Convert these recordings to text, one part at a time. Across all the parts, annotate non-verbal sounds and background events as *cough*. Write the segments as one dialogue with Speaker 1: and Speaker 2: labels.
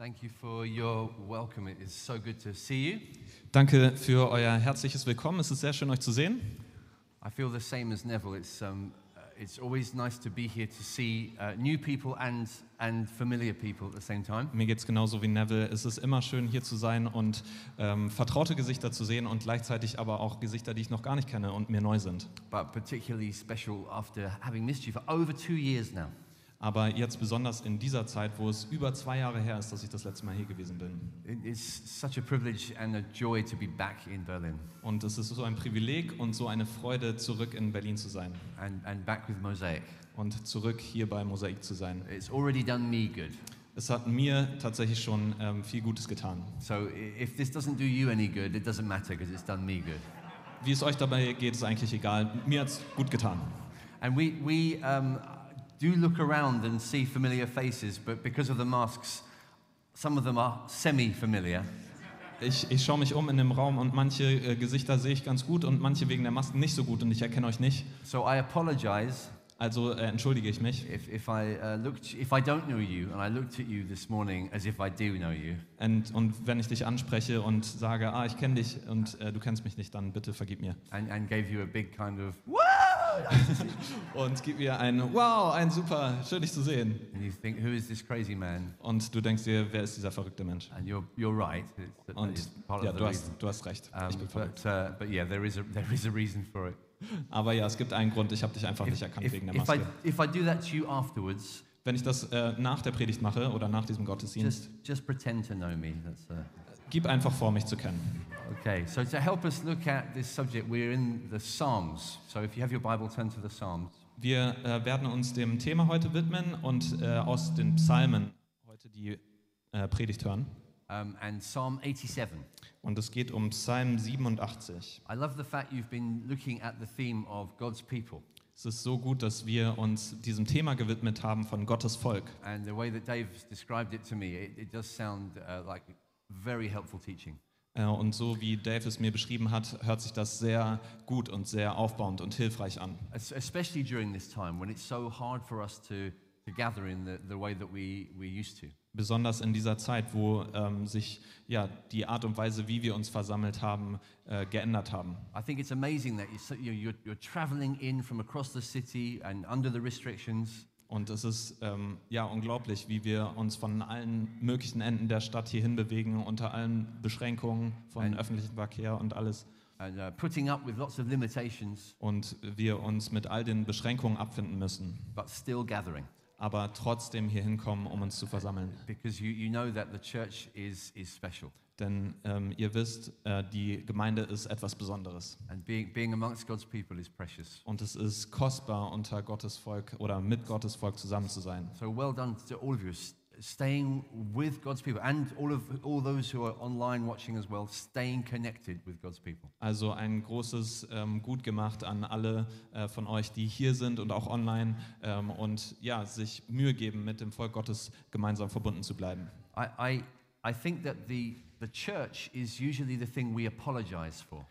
Speaker 1: Danke für euer herzliches Willkommen. Es ist sehr schön, euch zu sehen.
Speaker 2: I feel the same as Neville. It's, um, uh, it's always nice to be here to see uh, new people and, and familiar people at the same time.
Speaker 1: Mir geht es genauso wie Neville. Es ist immer schön, hier zu sein und ähm, vertraute Gesichter zu sehen und gleichzeitig aber auch Gesichter, die ich noch gar nicht kenne und mir neu sind.
Speaker 2: But particularly special after having missed you for over two years now.
Speaker 1: Aber jetzt besonders in dieser Zeit, wo es über zwei Jahre her ist, dass ich das letzte Mal hier gewesen bin.
Speaker 2: It is such a privilege and a joy to be back in Berlin
Speaker 1: Und es ist so ein Privileg und so eine Freude, zurück in Berlin zu sein
Speaker 2: and, and back with Mosaic.
Speaker 1: und zurück hier bei Mosaik zu sein.
Speaker 2: It's already done me good.
Speaker 1: Es hat mir tatsächlich schon ähm, viel Gutes getan.
Speaker 2: So if this doesn't do you any good, it doesn't matter because it's done me good.
Speaker 1: Wie es euch dabei geht, ist eigentlich egal. Mir hat es gut getan.
Speaker 2: And we, we um, do look around and see familiar faces, but because of the masks, some of them are semi familiar.
Speaker 1: Ich, ich schaue mich um in dem Raum und manche äh, Gesichter sehe ich ganz gut und manche wegen der Masken nicht so gut und ich erkenne euch nicht.
Speaker 2: So I apologize
Speaker 1: Also äh, entschuldige ich mich.
Speaker 2: if, if, I, uh, looked, if I don't know you and I looked at you this morning as if I do know you.
Speaker 1: Und, und wenn ich dich anspreche und sage, ah, ich kenne dich und äh, du kennst mich nicht, dann bitte vergib mir.
Speaker 2: And, and gave you a big kind of, *laughs*
Speaker 1: Und gib mir ein Wow, ein super, schön dich zu sehen.
Speaker 2: and you think, who is this crazy man?
Speaker 1: Und du denkst dir, wer ist dieser verrückte Mensch?
Speaker 2: And you're, you're right. It's,
Speaker 1: Und ja, du hast,
Speaker 2: reason.
Speaker 1: du hast recht.
Speaker 2: Um,
Speaker 1: Ich bin verrückt.
Speaker 2: but, uh, but yeah, there is, a, there is a reason for it. *laughs*
Speaker 1: Aber ja, es gibt einen Grund, ich habe dich einfach
Speaker 2: If,
Speaker 1: nicht erkannt
Speaker 2: if,
Speaker 1: wegen der
Speaker 2: if, I,
Speaker 1: Maske.
Speaker 2: if I do that to you afterwards,
Speaker 1: Wenn ich das äh, nach der Predigt mache oder nach diesem Gottesdienst,
Speaker 2: just, just pretend to know me. That's, uh,
Speaker 1: gib einfach vor, mich zu kennen.
Speaker 2: Okay, so to help us look at this subject, we're in the Psalms. So if you have your Bible, turn to the Psalms.
Speaker 1: Wir äh, werden uns dem Thema heute widmen und äh, aus den Psalmen heute die äh, Predigt hören.
Speaker 2: Um, and Psalm 87.
Speaker 1: Und es geht um Psalm 87.
Speaker 2: I love the fact you've been looking at the theme of God's people.
Speaker 1: Es ist so gut, dass wir uns diesem Thema gewidmet haben von Gottes Volk.
Speaker 2: And the way that Dave's described it to me, it, it does sound uh, like very helpful teaching.
Speaker 1: Äh, und so wie Dave es mir beschrieben hat, hört sich das sehr gut und sehr aufbauend und hilfreich an.
Speaker 2: Es- Especially during this time when it's so hard for us to, to gather in the, the way that we, we used to.
Speaker 1: Besonders in dieser Zeit, wo ähm, sich ja, die Art und Weise, wie wir uns versammelt haben, äh, geändert haben.
Speaker 2: I think it's amazing that you're, you're, you're traveling in from across the city and under the restrictions.
Speaker 1: Und es ist ähm, ja unglaublich, wie wir uns von allen möglichen Enden der Stadt hierhin bewegen, unter allen Beschränkungen von
Speaker 2: Ein-
Speaker 1: öffentlichem Verkehr und alles.
Speaker 2: and uh, putting up with lots of limitations,
Speaker 1: Und wir uns mit all den Beschränkungen abfinden müssen,
Speaker 2: but still gathering
Speaker 1: aber trotzdem hier hinkommen, um uns zu versammeln.
Speaker 2: because you, you know that the church is, is special.
Speaker 1: Denn ähm, ihr wisst, äh, die Gemeinde ist etwas Besonderes.
Speaker 2: And being, being amongst God's people is precious.
Speaker 1: Und es ist kostbar, unter Gottes Volk oder mit Gottes Volk zusammen zu sein.
Speaker 2: So well done to all of you, staying with God's people, and all of all those who are online watching as well, staying connected with God's people.
Speaker 1: Also ein großes ähm, Gut gemacht an alle äh, von euch, die hier sind und auch online ähm, und ja, sich Mühe geben, mit dem Volk Gottes gemeinsam verbunden zu bleiben.
Speaker 2: I, I, I think that the, the church is usually the thing we apologize for.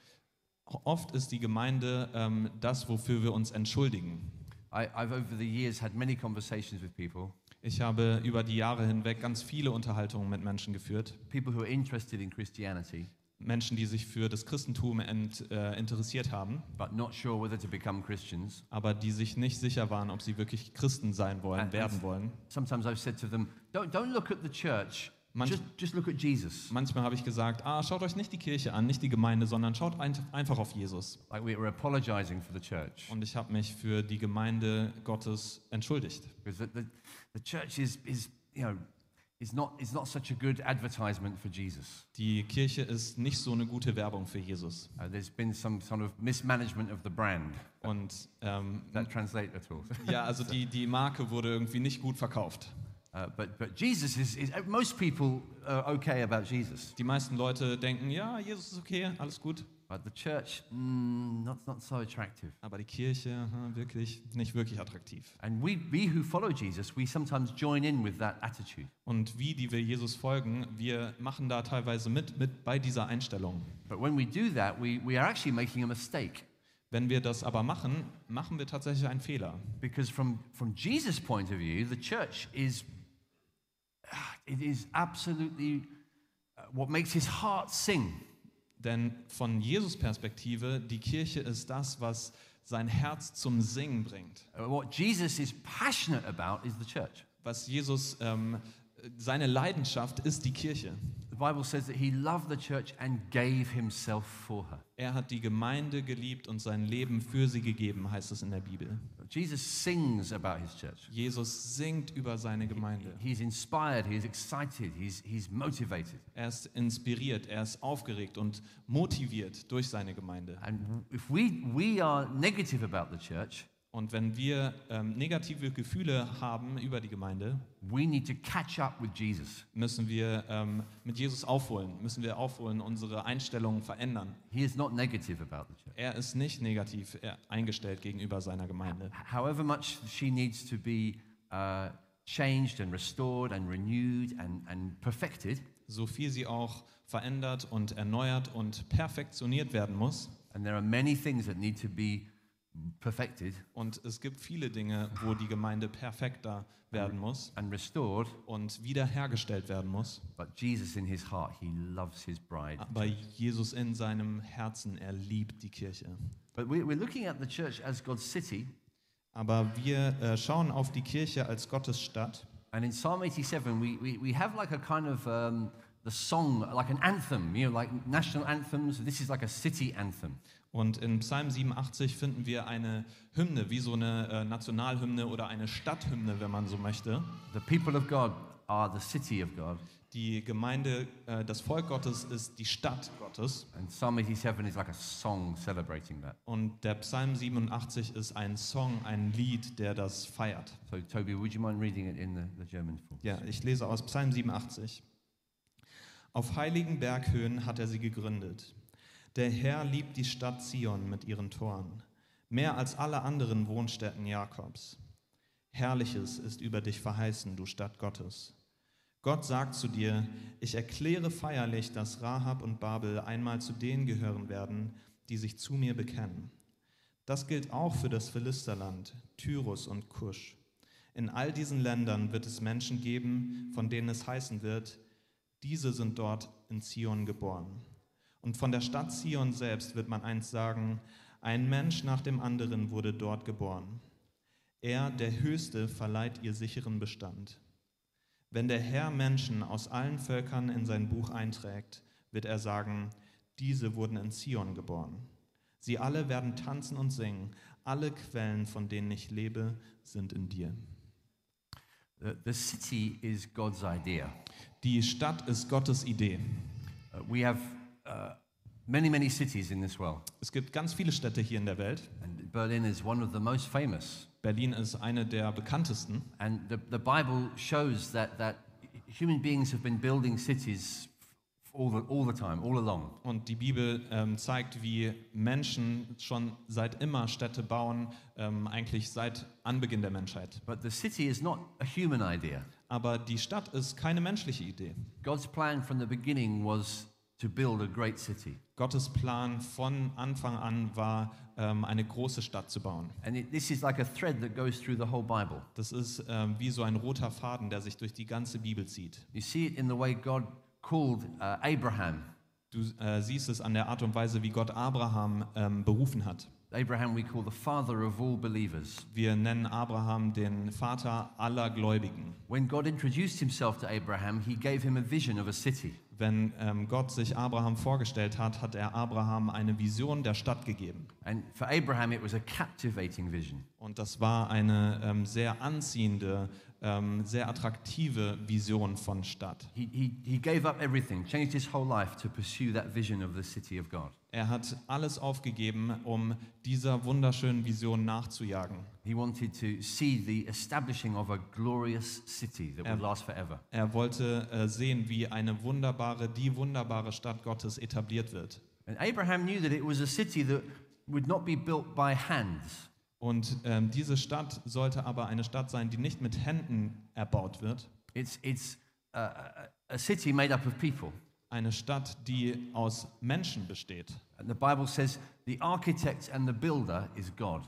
Speaker 1: Oft ist die Gemeinde ähm, das, wofür wir uns entschuldigen.
Speaker 2: I, I've over the years had many conversations with people,
Speaker 1: Ich habe über die Jahre hinweg ganz viele Unterhaltungen mit Menschen geführt.
Speaker 2: people who are interested in Christianity,
Speaker 1: Menschen, die sich für das Christentum ent, äh, interessiert haben,
Speaker 2: but not sure whether to become Christians.
Speaker 1: aber die sich nicht sicher waren, ob sie wirklich Christen sein wollen,
Speaker 2: And-
Speaker 1: werden wollen.
Speaker 2: Sometimes I've said to them, don't, don't look at the church,
Speaker 1: Manch-
Speaker 2: just, just look at Jesus.
Speaker 1: Manchmal habe ich gesagt, ah, schaut euch nicht die Kirche an, nicht die Gemeinde, sondern schaut ein, einfach auf Jesus.
Speaker 2: Like we were apologizing for the church.
Speaker 1: Und ich habe mich für die Gemeinde Gottes entschuldigt.
Speaker 2: Because the, the, the church is, is, you know, is not, is not such a good advertisement for Jesus.
Speaker 1: Die Kirche ist nicht so eine gute Werbung für Jesus.
Speaker 2: Uh, there's been some sort of mismanagement of the brand.
Speaker 1: Und ähm,
Speaker 2: that translate at all?
Speaker 1: ja, also die, die Marke wurde irgendwie nicht gut verkauft.
Speaker 2: But, but Jesus is, is, most people are okay about Jesus.
Speaker 1: Die meisten Leute denken, ja, Jesus ist okay, alles gut.
Speaker 2: But the church, mm, not, not so attractive.
Speaker 1: Aber die Kirche, wirklich, nicht wirklich attraktiv.
Speaker 2: And we, we who follow Jesus, we sometimes join in with that attitude.
Speaker 1: Und wie, die wir Jesus folgen, wir machen da teilweise mit, mit bei dieser Einstellung.
Speaker 2: But when we do that, we, we are actually making a mistake.
Speaker 1: Wenn wir das aber machen, machen wir tatsächlich einen Fehler.
Speaker 2: Because from, from Jesus' point of view, the church is, it is absolutely uh, what makes his heart sing.
Speaker 1: Denn von Jesus Perspektive, die Kirche ist das, was sein Herz zum Singen bringt.
Speaker 2: Uh, What Jesus is passionate about is the church.
Speaker 1: Was Jesus, ähm, seine Leidenschaft ist die Kirche.
Speaker 2: The Bible says that he loved the church and gave himself for her.
Speaker 1: Er hat die Gemeinde geliebt und sein Leben für sie gegeben, heißt es in der Bibel.
Speaker 2: Jesus sings about his church.
Speaker 1: Jesus singt über seine Gemeinde.
Speaker 2: He's inspired, he's excited, he's, he's motivated.
Speaker 1: Er ist inspiriert, er ist aufgeregt und motiviert durch seine Gemeinde.
Speaker 2: And if we, we are negative about the church,
Speaker 1: Und wenn wir ähm, negative Gefühle haben über die Gemeinde,
Speaker 2: we need to catch up with Jesus.
Speaker 1: müssen wir ähm, mit Jesus aufholen, müssen wir aufholen, unsere Einstellungen verändern.
Speaker 2: He is not negative about the church.
Speaker 1: Er ist nicht negativ äh, eingestellt gegenüber seiner Gemeinde.
Speaker 2: However much she needs to be uh, changed and restored and renewed and, and perfected,
Speaker 1: So viel sie auch verändert und erneuert und perfektioniert werden muss.
Speaker 2: and there are many things that need to be perfected
Speaker 1: Und es gibt viele Dinge, wo die Gemeinde perfekter werden muss
Speaker 2: and restored,
Speaker 1: und wiederhergestellt werden muss.
Speaker 2: but Jesus in his heart, he loves his bride.
Speaker 1: Aber Jesus in seinem Herzen, er liebt die Kirche.
Speaker 2: But we, we're looking at the church as God's city,
Speaker 1: Aber wir äh, schauen auf die Kirche als Gottes Stadt.
Speaker 2: and in Psalm 87, we, we, we have like a kind of um, the song, like an anthem, you know, like national anthems. This is like a city anthem.
Speaker 1: Und in Psalm 87 finden wir eine Hymne, wie so eine äh, Nationalhymne oder eine Stadthymne, wenn man so möchte.
Speaker 2: The people of God are the city of God,
Speaker 1: Die Gemeinde, äh, das Volk Gottes ist die Stadt Gottes.
Speaker 2: and Psalm 87 is like a song celebrating that.
Speaker 1: Und der Psalm 87 ist ein Song, ein Lied, der das feiert.
Speaker 2: So, Toby, would you mind reading it in the, the German form?
Speaker 1: Ja, ich lese aus Psalm 87. Auf heiligen Berghöhen hat er sie gegründet. Der Herr liebt die Stadt Zion mit ihren Toren, mehr als alle anderen Wohnstätten Jakobs. Herrliches ist über dich verheißen, du Stadt Gottes. Gott sagt zu dir, ich erkläre feierlich, dass Rahab und Babel einmal zu denen gehören werden, die sich zu mir bekennen. Das gilt auch für das Philisterland, Tyrus und Kusch. In all diesen Ländern wird es Menschen geben, von denen es heißen wird, diese sind dort in Zion geboren. Und von der Stadt Zion selbst wird man einst sagen, ein Mensch nach dem anderen wurde dort geboren. Er, der Höchste, verleiht ihr sicheren Bestand. Wenn der Herr Menschen aus allen Völkern in sein Buch einträgt, wird er sagen, diese wurden in Zion geboren. Sie alle werden tanzen und singen. Alle Quellen, von denen ich lebe, sind in dir.
Speaker 2: The, city is God's idea.
Speaker 1: Die Stadt ist Gottes Idee.
Speaker 2: Uh, we have uh, many, many cities in this world,
Speaker 1: Es gibt ganz viele Städte hier in der Welt.
Speaker 2: and Berlin is one of the most famous.
Speaker 1: Berlin ist eine der bekanntesten.
Speaker 2: And the, the Bible shows that, that human beings have been building cities all the, all the time, all along.
Speaker 1: Und die Bibel ähm, zeigt, wie Menschen schon seit immer Städte bauen, ähm, eigentlich seit Anbeginn der Menschheit.
Speaker 2: But the city is not a human idea.
Speaker 1: Aber die Stadt ist keine menschliche Idee.
Speaker 2: God's plan from the beginning was to build a great city.
Speaker 1: Gottes Plan von Anfang an war, ähm, eine große Stadt zu bauen.
Speaker 2: And it, this is like a thread that goes through the whole Bible.
Speaker 1: Das ist ähm, wie so ein roter Faden, der sich durch die ganze Bibel zieht.
Speaker 2: You see it in the way God called uh, Abraham.
Speaker 1: Du äh, siehst es an der Art und Weise, wie Gott Abraham ähm, berufen hat.
Speaker 2: Abraham, we call the father of all believers.
Speaker 1: Wir nennen Abraham den Vater aller Gläubigen.
Speaker 2: When God introduced himself to Abraham, he gave him a vision of a city.
Speaker 1: Wenn ähm, Gott sich Abraham vorgestellt hat, hat er Abraham eine Vision der Stadt gegeben.
Speaker 2: And for Abraham, it was a captivating vision.
Speaker 1: Und das war eine ähm, sehr anziehende, ähm, sehr attraktive Vision von Stadt.
Speaker 2: He, he, he gave up everything, changed his whole life to pursue that vision of the city of God.
Speaker 1: Er hat alles aufgegeben, um dieser wunderschönen Vision nachzujagen. Er wollte äh, sehen, wie eine wunderbare, die wunderbare Stadt Gottes etabliert wird.
Speaker 2: And Abraham knew that it was a city that would not be built by hands,
Speaker 1: Und ähm, diese Stadt sollte aber eine Stadt sein, die nicht mit Händen erbaut wird.
Speaker 2: it's, it's a, a, a city made up of people.
Speaker 1: Eine Stadt, die aus Menschen besteht.
Speaker 2: And the Bible says the architect and the builder is God.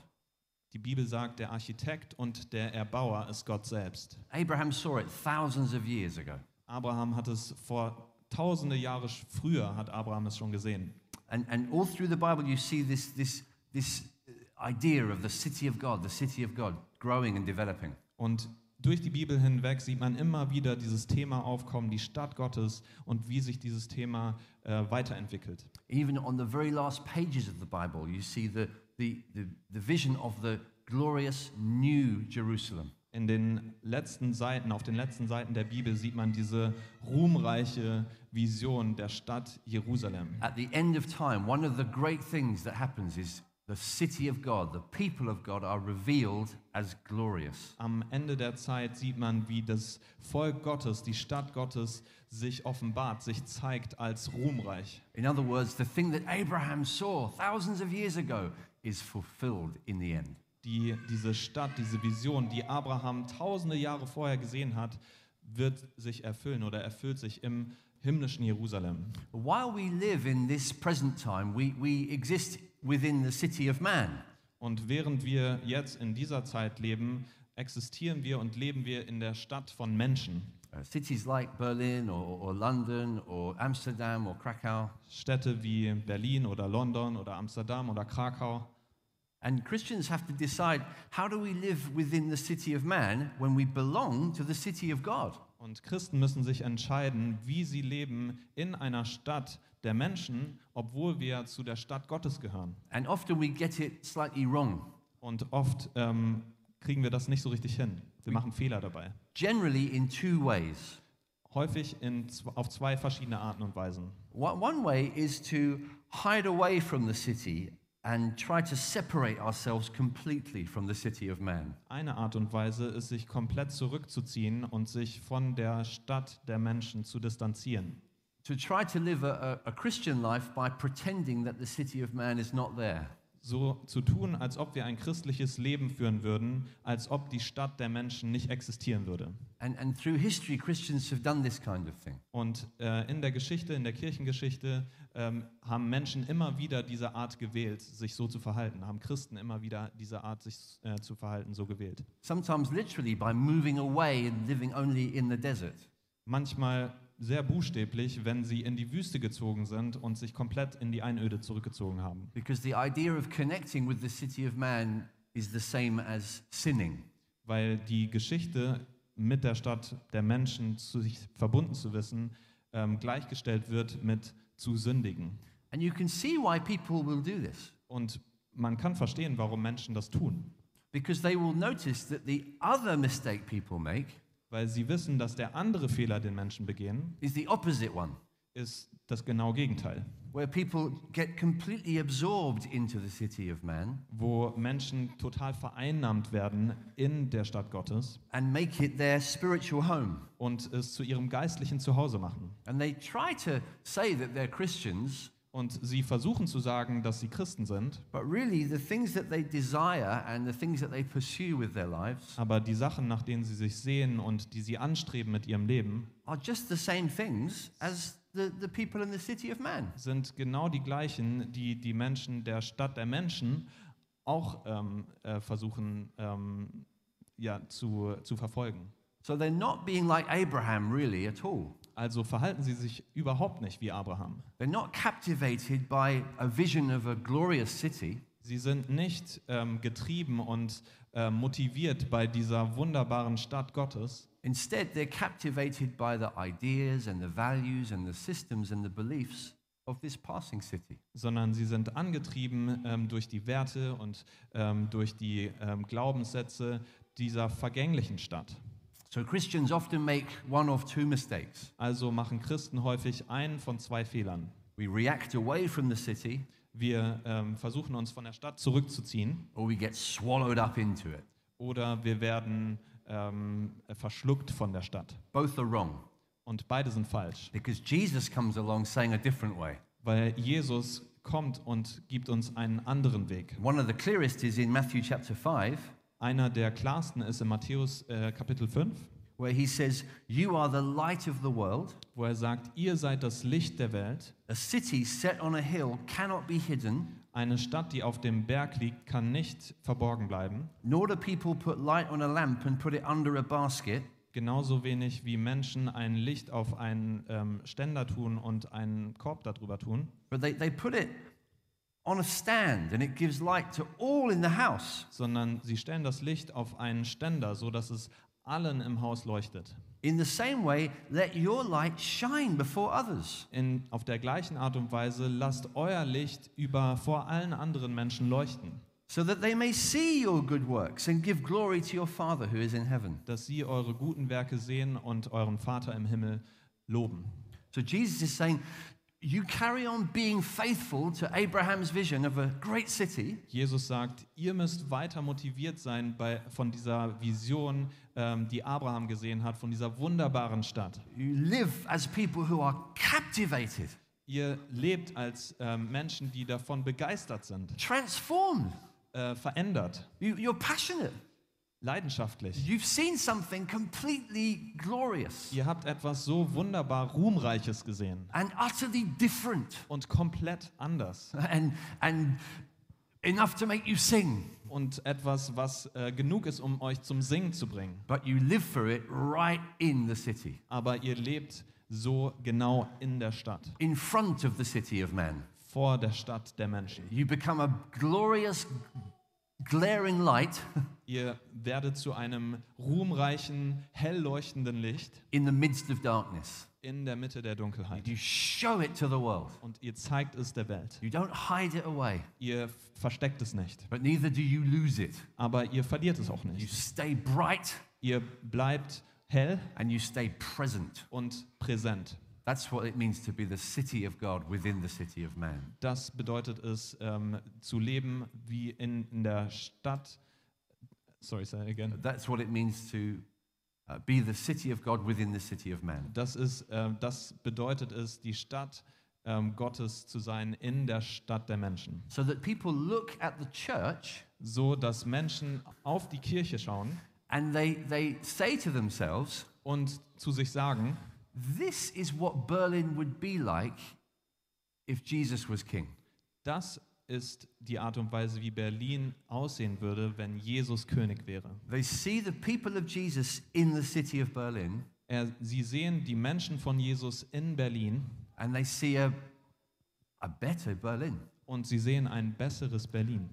Speaker 1: Die Bibel sagt, der Architekt und der Erbauer ist Gott selbst.
Speaker 2: Abraham saw it thousands of years ago.
Speaker 1: Abraham hat es vor tausende Jahre früher hat Abraham es schon gesehen.
Speaker 2: And, and all through the Bible, you see this, this, this uh, idea of the city of God, the city of God, growing and developing.
Speaker 1: Und durch die Bibel hinweg sieht man immer wieder dieses Thema aufkommen, die Stadt Gottes und wie sich dieses Thema äh, weiterentwickelt.
Speaker 2: Even on the very last pages of the Bible, you see the, the, the, the vision of the glorious new Jerusalem.
Speaker 1: In den letzten Seiten, auf den letzten Seiten der Bibel sieht man diese ruhmreiche Vision der Stadt Jerusalem.
Speaker 2: At the end of time, one of the great things that happens is the city of God, the people of God are revealed as glorious.
Speaker 1: Am Ende der Zeit sieht man, wie das Volk Gottes, die Stadt Gottes sich offenbart, sich zeigt als ruhmreich.
Speaker 2: In other words, the thing that Abraham saw thousands of years ago is fulfilled in the end.
Speaker 1: Die, diese Stadt, diese Vision, die Abraham tausende Jahre vorher gesehen hat, wird sich erfüllen oder erfüllt sich im himmlischen Jerusalem.
Speaker 2: While we live in this present time, we, we exist within the city of man.
Speaker 1: Und während wir jetzt in dieser Zeit leben, existieren wir und leben wir in der Stadt von Menschen.
Speaker 2: Uh, cities like Berlin or, or London or Amsterdam or Krakow.
Speaker 1: Städte wie Berlin oder London oder Amsterdam oder Krakau.
Speaker 2: And Christians have to decide how do we live within the city of man when we belong to the city of God?
Speaker 1: Und Christen müssen sich entscheiden, wie sie leben in einer Stadt der Menschen, obwohl wir zu der Stadt Gottes gehören.
Speaker 2: And often we get it slightly wrong.
Speaker 1: Und oft ähm, kriegen wir das nicht so richtig hin. Wir machen Fehler dabei.
Speaker 2: Generally, in two ways.
Speaker 1: Häufig in, auf zwei verschiedene Arten und Weisen.
Speaker 2: One one way is to hide away from the city and try to separate ourselves completely from the city of man.
Speaker 1: Eine Art und Weise ist, sich komplett zurückzuziehen und sich von der Stadt der Menschen zu distanzieren.
Speaker 2: To try to live a, a, Christian life by pretending that the city of man is not there.
Speaker 1: So zu tun, als ob wir ein christliches Leben führen würden, als ob die Stadt der Menschen nicht existieren würde.
Speaker 2: And, and through history, Christians have done this kind of thing.
Speaker 1: Und äh, in der Geschichte, in der Kirchengeschichte, ähm, haben Menschen immer wieder diese Art gewählt, sich so zu verhalten, haben Christen immer wieder diese Art, sich äh, zu verhalten, so gewählt.
Speaker 2: Sometimes literally by moving away and living only in the desert.
Speaker 1: Manchmal sehr buchstäblich, wenn sie in die Wüste gezogen sind und sich komplett in die Einöde zurückgezogen haben.
Speaker 2: Because the idea of connecting with the city of man is the same as sinning.
Speaker 1: Weil die Geschichte mit der Stadt der Menschen zu sich verbunden zu wissen, ähm, gleichgestellt wird mit zu sündigen.
Speaker 2: And you can see why people will do this.
Speaker 1: Und man kann verstehen, warum Menschen das tun.
Speaker 2: Because they will notice that the other mistake people make
Speaker 1: Weil sie wissen, dass der andere Fehler, den Menschen begehen,
Speaker 2: is the opposite one,
Speaker 1: ist das genaue Gegenteil.
Speaker 2: where people get completely absorbed into the city of man
Speaker 1: Wo Menschen total vereinnahmt werden in der Stadt Gottes
Speaker 2: and make it their spiritual home.
Speaker 1: und es zu ihrem geistlichen Zuhause machen.
Speaker 2: And they try to say that they're Christians,
Speaker 1: Und sie versuchen zu sagen, dass sie Christen sind,
Speaker 2: but really the things that they desire and the things that they pursue with their lives
Speaker 1: aber die Sachen, nach denen sie sich sehen und die sie anstreben mit ihrem Leben,
Speaker 2: are just the same things as the, the people in the city of man.
Speaker 1: sind genau die gleichen, die die Menschen der Stadt der Menschen auch ähm, äh, versuchen ähm, ja, zu, zu verfolgen.
Speaker 2: So they're not being like Abraham, really, at all.
Speaker 1: Also verhalten sie sich überhaupt nicht wie Abraham.
Speaker 2: They're not captivated by a vision of a glorious city.
Speaker 1: Sie sind nicht ähm, getrieben und äh, motiviert bei dieser wunderbaren Stadt Gottes,
Speaker 2: Instead, they're captivated by the ideas and the values and the systems and the beliefs of this passing city.
Speaker 1: sondern sie sind angetrieben ähm, durch die Werte und ähm, durch die ähm, Glaubenssätze dieser vergänglichen Stadt.
Speaker 2: So Christians often make one of two mistakes.
Speaker 1: Also machen Christen häufig einen von zwei Fehlern.
Speaker 2: We react away from the city,
Speaker 1: Wir ähm, versuchen uns von der Stadt zurückzuziehen
Speaker 2: or we get swallowed up into it.
Speaker 1: oder wir werden ähm, verschluckt von der Stadt.
Speaker 2: Both are wrong
Speaker 1: Und beide sind falsch,
Speaker 2: because Jesus comes along saying a different way.
Speaker 1: weil Jesus kommt und gibt uns einen anderen Weg.
Speaker 2: One of the clearest is in Matthew chapter 5,
Speaker 1: Einer der klarsten ist in Matthäus äh, Kapitel 5,
Speaker 2: where he says, You are the light of the world.
Speaker 1: wo er sagt, ihr seid das Licht der Welt.
Speaker 2: A city set on a hill cannot be hidden,
Speaker 1: Eine Stadt, die auf dem Berg liegt, kann nicht verborgen bleiben.
Speaker 2: nor do people put light on a lamp and put it under a basket,
Speaker 1: Genauso wenig wie Menschen ein Licht auf einen ähm, Ständer tun und einen Korb darüber tun,
Speaker 2: but they, they put it on a stand and it gives light to all in the house.
Speaker 1: sondern sie stellen das Licht auf einen Ständer, so dass es allen im Haus leuchtet.
Speaker 2: In the same way, let your light shine before others,
Speaker 1: In, auf der gleichen Art und Weise lasst euer Licht über vor allen anderen Menschen leuchten,
Speaker 2: so that they may see your good works and give glory to your Father who is in heaven.
Speaker 1: dass sie eure guten Werke sehen und euren Vater im Himmel loben.
Speaker 2: So Jesus is saying, you carry on being faithful to Abraham's vision of a great city,
Speaker 1: Jesus sagt, ihr müsst weiter motiviert sein bei, von dieser Vision, ähm, die Abraham gesehen hat, von dieser wunderbaren Stadt.
Speaker 2: you live as people who are captivated,
Speaker 1: Ihr lebt als ähm, Menschen, die davon begeistert sind,
Speaker 2: transformed.
Speaker 1: äh, verändert,
Speaker 2: You, you're passionate.
Speaker 1: Leidenschaftlich.
Speaker 2: You've seen something completely glorious
Speaker 1: Ihr habt etwas so wunderbar Ruhmreiches gesehen
Speaker 2: and utterly different
Speaker 1: und komplett anders.
Speaker 2: and, and enough to make you sing.
Speaker 1: Und etwas, was äh, genug ist, um euch zum Singen zu bringen.
Speaker 2: But you live for it right in the city,
Speaker 1: Aber ihr lebt so genau in der Stadt,
Speaker 2: in front of the city of man.
Speaker 1: vor der Stadt der Menschen.
Speaker 2: You become a glorious, glaring light
Speaker 1: Ihr werdet zu einem ruhmreichen, hell leuchtenden Licht
Speaker 2: in the midst of darkness.
Speaker 1: in der Mitte der Dunkelheit.
Speaker 2: You show it to the world.
Speaker 1: Und ihr zeigt es der Welt.
Speaker 2: You don't hide it away,
Speaker 1: Ihr versteckt es nicht,
Speaker 2: but neither do you lose it.
Speaker 1: aber ihr verliert es auch
Speaker 2: You
Speaker 1: nicht.
Speaker 2: stay bright
Speaker 1: Ihr bleibt hell
Speaker 2: and you stay present.
Speaker 1: und präsent.
Speaker 2: That's what it means to be the city of God within the city of man.
Speaker 1: Das bedeutet es, ähm, zu leben wie in, in der Stadt. Sorry, say again.
Speaker 2: That's what it means to uh, be the city of God within the city of man.
Speaker 1: Das, ist, ähm, das bedeutet es, die Stadt ähm, Gottes zu sein in der Stadt der Menschen.
Speaker 2: So that people look at the church
Speaker 1: So dass Menschen auf die Kirche schauen
Speaker 2: and they, they say to themselves,
Speaker 1: und zu sich sagen,
Speaker 2: This is what Berlin would be like if Jesus was king.
Speaker 1: das ist die Art und Weise, wie Berlin aussehen würde, wenn Jesus König wäre.
Speaker 2: They see the people of Jesus in the city of Berlin
Speaker 1: Er, sie sehen die Menschen von Jesus in Berlin
Speaker 2: and they see a, a better Berlin.
Speaker 1: und sie sehen ein besseres Berlin,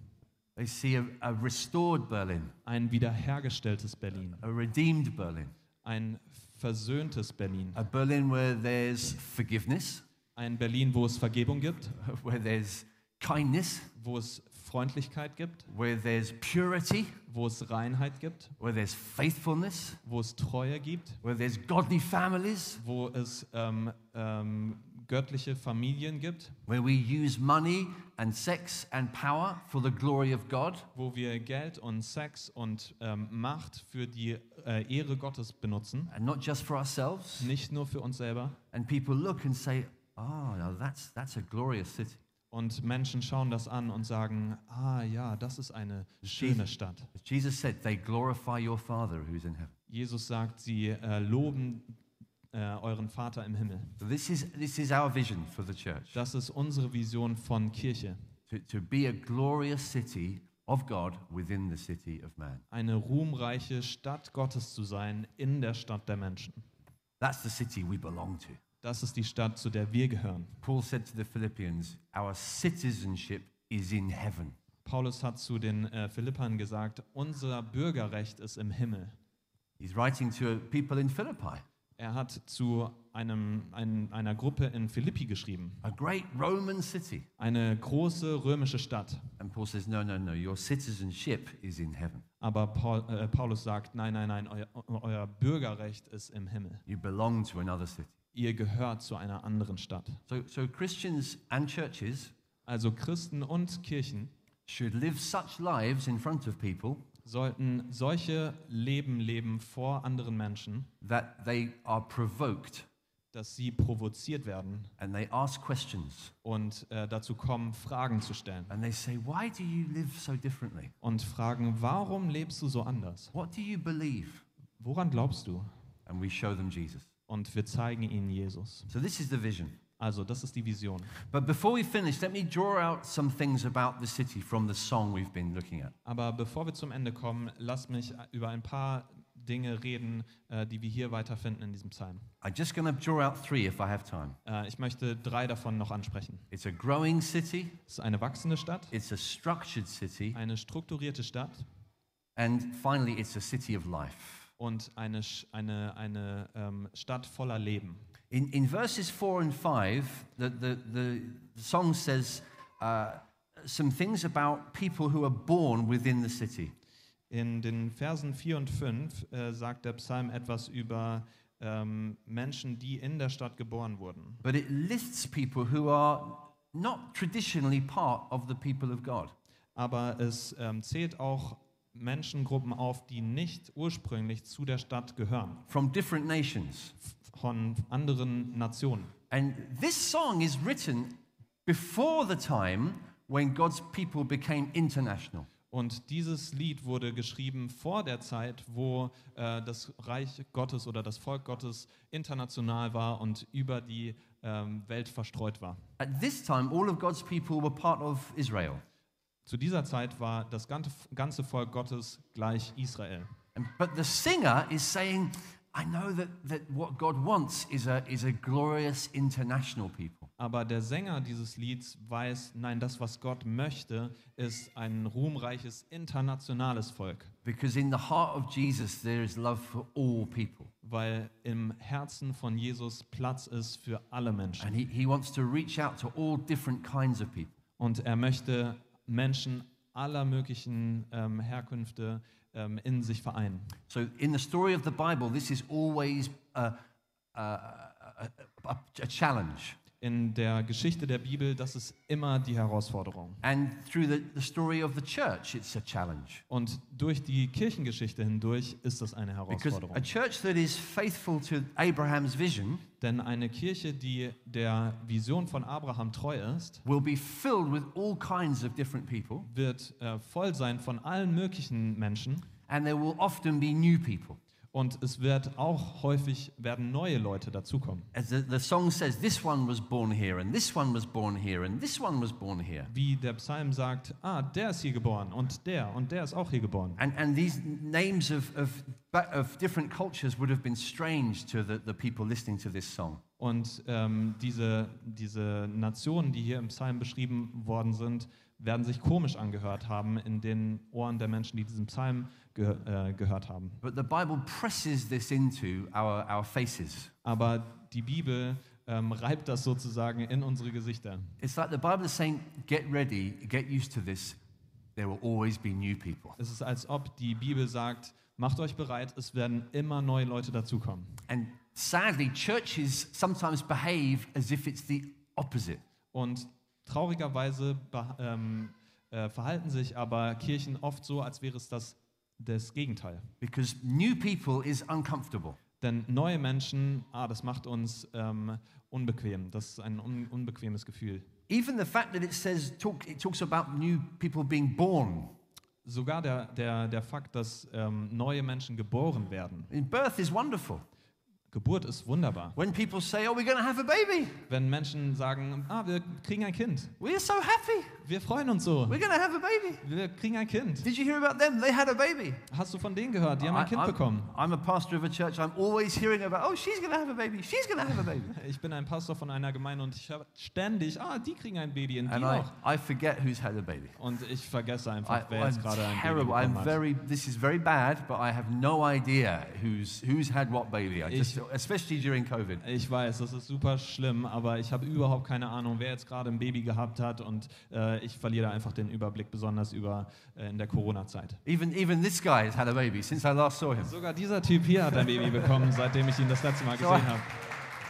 Speaker 2: They see a, a restored Berlin,
Speaker 1: ein wiederhergestelltes Berlin,
Speaker 2: a redeemed Berlin,
Speaker 1: ein versöhntes Berlin,
Speaker 2: a Berlin where there's forgiveness,
Speaker 1: ein Berlin, wo es Vergebung gibt, *laughs*
Speaker 2: where there's kindness,
Speaker 1: wo es Freundlichkeit gibt,
Speaker 2: where there's purity,
Speaker 1: wo es Reinheit gibt,
Speaker 2: where there's faithfulness,
Speaker 1: wo es Treue gibt,
Speaker 2: where there's godly families,
Speaker 1: wo es ähm, ähm, göttliche Familien gibt,
Speaker 2: where we use money and sex and power for the glory of God,
Speaker 1: wo wir Geld und Sex und ähm, Macht für die äh, Ehre Gottes benutzen,
Speaker 2: and not just for ourselves.
Speaker 1: nicht nur für uns selber.
Speaker 2: And people look and say, oh, now that's, that's a glorious city.
Speaker 1: Und Menschen schauen das an und sagen, ah ja, das ist eine schöne Stadt.
Speaker 2: As Jesus said, they glorify your Father who's in heaven.
Speaker 1: Jesus sagt, sie äh, loben äh, euren Vater im Himmel.
Speaker 2: This is, this is our vision for the church,
Speaker 1: Das ist unsere Vision von Kirche.
Speaker 2: to, to be a glorious city of God within the city of man.
Speaker 1: Eine ruhmreiche Stadt Gottes zu sein in der Stadt der Menschen.
Speaker 2: That's the city we belong to.
Speaker 1: Das ist die Stadt, zu der wir gehören.
Speaker 2: Paul said to the Philippians, our citizenship is in heaven.
Speaker 1: Paulus hat zu den äh, Philippern gesagt, unser Bürgerrecht ist im Himmel.
Speaker 2: He's writing to people in Philippi,
Speaker 1: Er hat zu einem, ein, einer Gruppe in Philippi geschrieben,
Speaker 2: a great Roman city.
Speaker 1: eine große römische Stadt.
Speaker 2: And Paul says, no, no, no, your citizenship is in heaven.
Speaker 1: Aber Paul, äh, Paulus sagt, nein, nein, nein, euer, euer Bürgerrecht ist im Himmel.
Speaker 2: You belong to another city.
Speaker 1: Ihr gehört zu einer anderen Stadt.
Speaker 2: So, so Christians and churches
Speaker 1: Also Christen und Kirchen
Speaker 2: should live such lives in front of people
Speaker 1: sollten solche Leben leben vor anderen Menschen,
Speaker 2: that they are provoked
Speaker 1: dass sie provoziert werden
Speaker 2: and they ask questions
Speaker 1: und äh, dazu kommen, Fragen zu stellen.
Speaker 2: and they say, Why do you live so differently?
Speaker 1: Und fragen, warum lebst du so anders?
Speaker 2: What do you believe?
Speaker 1: Woran glaubst du?
Speaker 2: And we show them Jesus.
Speaker 1: Und wir zeigen ihnen Jesus.
Speaker 2: So this is the vision.
Speaker 1: Also, das ist die Vision.
Speaker 2: But before we finish, let me draw out some things about the city from the song we've been looking at.
Speaker 1: Aber bevor wir zum Ende kommen, lass mich über ein paar Dinge reden, äh, die wir hier weiterfinden in diesem Psalm.
Speaker 2: I'm just going to draw out three if I have time.
Speaker 1: Äh, ich möchte drei davon noch ansprechen.
Speaker 2: It's a growing city,
Speaker 1: Es ist eine wachsende Stadt,
Speaker 2: it's a structured city,
Speaker 1: eine strukturierte Stadt
Speaker 2: and finally, it's a city of life.
Speaker 1: und eine, eine, eine ähm, Stadt voller Leben.
Speaker 2: In, in verses four and five, the, the, the song says uh, some things about people who are born within the city.
Speaker 1: In den Versen 4 und 5 äh, sagt der Psalm etwas über ähm, Menschen, die in der Stadt geboren wurden.
Speaker 2: But it lists people who are not traditionally part of the people of God.
Speaker 1: Aber es ähm, zählt auch Menschengruppen auf, die nicht ursprünglich zu der Stadt gehören,
Speaker 2: from different nations.
Speaker 1: Von anderen Nationen.
Speaker 2: And this song is written before the time when God's people became international.
Speaker 1: Und dieses Lied wurde geschrieben vor der Zeit, wo äh, das Reich Gottes oder das Volk Gottes international war und über die ähm, Welt verstreut war.
Speaker 2: At this time, all of God's people were part of Israel.
Speaker 1: Zu dieser Zeit war das ganze, ganze Volk Gottes gleich Israel.
Speaker 2: But the singer is saying, I know that, that what God wants is a, is a glorious international people.
Speaker 1: Aber der Sänger dieses Lieds weiß, nein, das, was Gott möchte, ist ein ruhmreiches internationales Volk,
Speaker 2: Because in the heart of Jesus, there is love for all people.
Speaker 1: weil im Herzen von Jesus Platz ist für alle Menschen.
Speaker 2: And he, he wants to reach out to all different kinds of people.
Speaker 1: Und er möchte Menschen aller möglichen ähm, Herkünfte ähm, in sich vereinen.
Speaker 2: So, in the story of the Bible, this is always a, a, a, a, a challenge.
Speaker 1: In der Geschichte der Bibel, das ist immer die Herausforderung.
Speaker 2: And through the, the story of the church, it's a challenge.
Speaker 1: Und durch die Kirchengeschichte hindurch ist das eine
Speaker 2: Because
Speaker 1: Herausforderung.
Speaker 2: a church that is faithful to Abraham's vision
Speaker 1: Denn eine Kirche, die der Vision von Abraham treu ist,
Speaker 2: will be filled with all kinds of different people,
Speaker 1: wird äh, voll sein von allen möglichen Menschen
Speaker 2: and there will often be new people.
Speaker 1: Und es wird auch häufig werden neue Leute dazukommen.
Speaker 2: As the, the song says, this one was born here, and this one was born here, and this one was born here.
Speaker 1: Wie der Psalm sagt, ah, der ist hier geboren und der und der ist auch hier geboren.
Speaker 2: And, and these names of, of, of different cultures would have been strange to the, the people listening to this song.
Speaker 1: Und ähm, diese, diese Nationen, die hier im Psalm beschrieben worden sind, werden sich komisch angehört haben in den Ohren der Menschen, die diesen Psalm ge äh, gehört haben.
Speaker 2: But the Bible presses this into our, our faces.
Speaker 1: Aber die Bibel ähm, reibt das sozusagen in unsere Gesichter.
Speaker 2: It's like the Bible is saying, get ready, get used to this. There will always be new people.
Speaker 1: Es ist, als ob die Bibel sagt, macht euch bereit, es werden immer neue Leute dazukommen.
Speaker 2: And sadly, churches sometimes behave as if it's the opposite.
Speaker 1: Und traurigerweise ähm, äh, verhalten sich aber Kirchen oft so, als wäre es das, das Gegenteil.
Speaker 2: Because new people is uncomfortable.
Speaker 1: Denn neue Menschen, ah, das macht uns ähm, unbequem. Das ist ein un unbequemes Gefühl.
Speaker 2: Even the fact that it says, talk, it talks about new people being born.
Speaker 1: Sogar der, der, der Fakt, dass ähm, neue Menschen geboren werden.
Speaker 2: In birth is wonderful.
Speaker 1: Geburt ist wunderbar.
Speaker 2: When people say, oh, we're going to have a baby,
Speaker 1: Wenn Menschen sagen, ah, wir kriegen ein Kind.
Speaker 2: we're so happy.
Speaker 1: Wir freuen uns so.
Speaker 2: We're going to have a baby.
Speaker 1: Wir kriegen ein Kind.
Speaker 2: Did you hear about them? They had a baby.
Speaker 1: Hast du von denen gehört? Die haben ein
Speaker 2: I-
Speaker 1: Kind
Speaker 2: I'm,
Speaker 1: bekommen.
Speaker 2: I'm a pastor of a church. I'm always hearing about, oh, she's going to have a baby. She's going to have a baby. *laughs*
Speaker 1: Ich bin ein Pastor von einer Gemeinde und ich höre ständig, ah, die kriegen ein Baby und die
Speaker 2: I,
Speaker 1: auch.
Speaker 2: I forget who's had a baby.
Speaker 1: Und ich vergesse
Speaker 2: I,
Speaker 1: einfach, wer
Speaker 2: I'm
Speaker 1: jetzt gerade ein Baby
Speaker 2: terrible. I'm
Speaker 1: bekommen hat.
Speaker 2: very. This is very bad, but I have no idea who's who's had what baby. I just, especially during COVID.
Speaker 1: Ich weiß, das ist super schlimm, aber ich habe überhaupt keine Ahnung, wer jetzt gerade ein Baby gehabt hat und äh, ich verliere einfach den Überblick, besonders über äh, in der Corona-Zeit.
Speaker 2: Even even this guy has had a baby since I last saw him.
Speaker 1: Sogar dieser Typ hier hat ein Baby bekommen, *laughs* seitdem ich ihn das letzte Mal gesehen habe.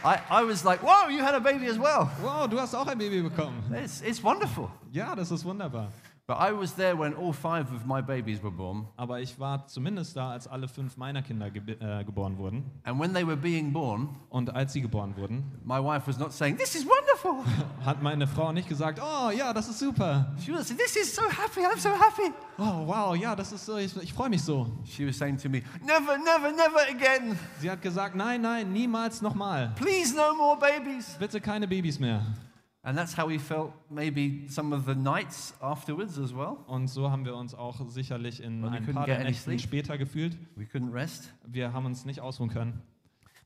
Speaker 2: I, I was like, whoa, you had a baby as well.
Speaker 1: Wow, du hast auch ein Baby bekommen.
Speaker 2: It's, it's wonderful.
Speaker 1: Ja, das ist wunderbar.
Speaker 2: But I was there when all five of my babies were born.
Speaker 1: Aber ich war zumindest da, als alle fünf meiner Kinder geb äh, geboren wurden.
Speaker 2: And when they were being born,
Speaker 1: Und als sie geboren wurden,
Speaker 2: my wife was not saying, This is wonderful. *laughs*
Speaker 1: hat meine Frau nicht gesagt, oh ja, das ist super.
Speaker 2: She was saying, This is so happy. I'm so happy.
Speaker 1: Oh wow, ja, das ist so, ich, ich freue mich so.
Speaker 2: She was saying to me, Never, never, never again.
Speaker 1: Sie hat gesagt, nein, nein, niemals nochmal.
Speaker 2: Please, no more babies.
Speaker 1: Bitte keine Babys mehr.
Speaker 2: And that's how we felt maybe some of the nights afterwards as well.
Speaker 1: Und so haben wir uns auch sicherlich in
Speaker 2: Well,
Speaker 1: ein
Speaker 2: couldn't
Speaker 1: paar Nächten später gefühlt.
Speaker 2: We couldn't rest
Speaker 1: Wir haben uns nicht ausruhen können,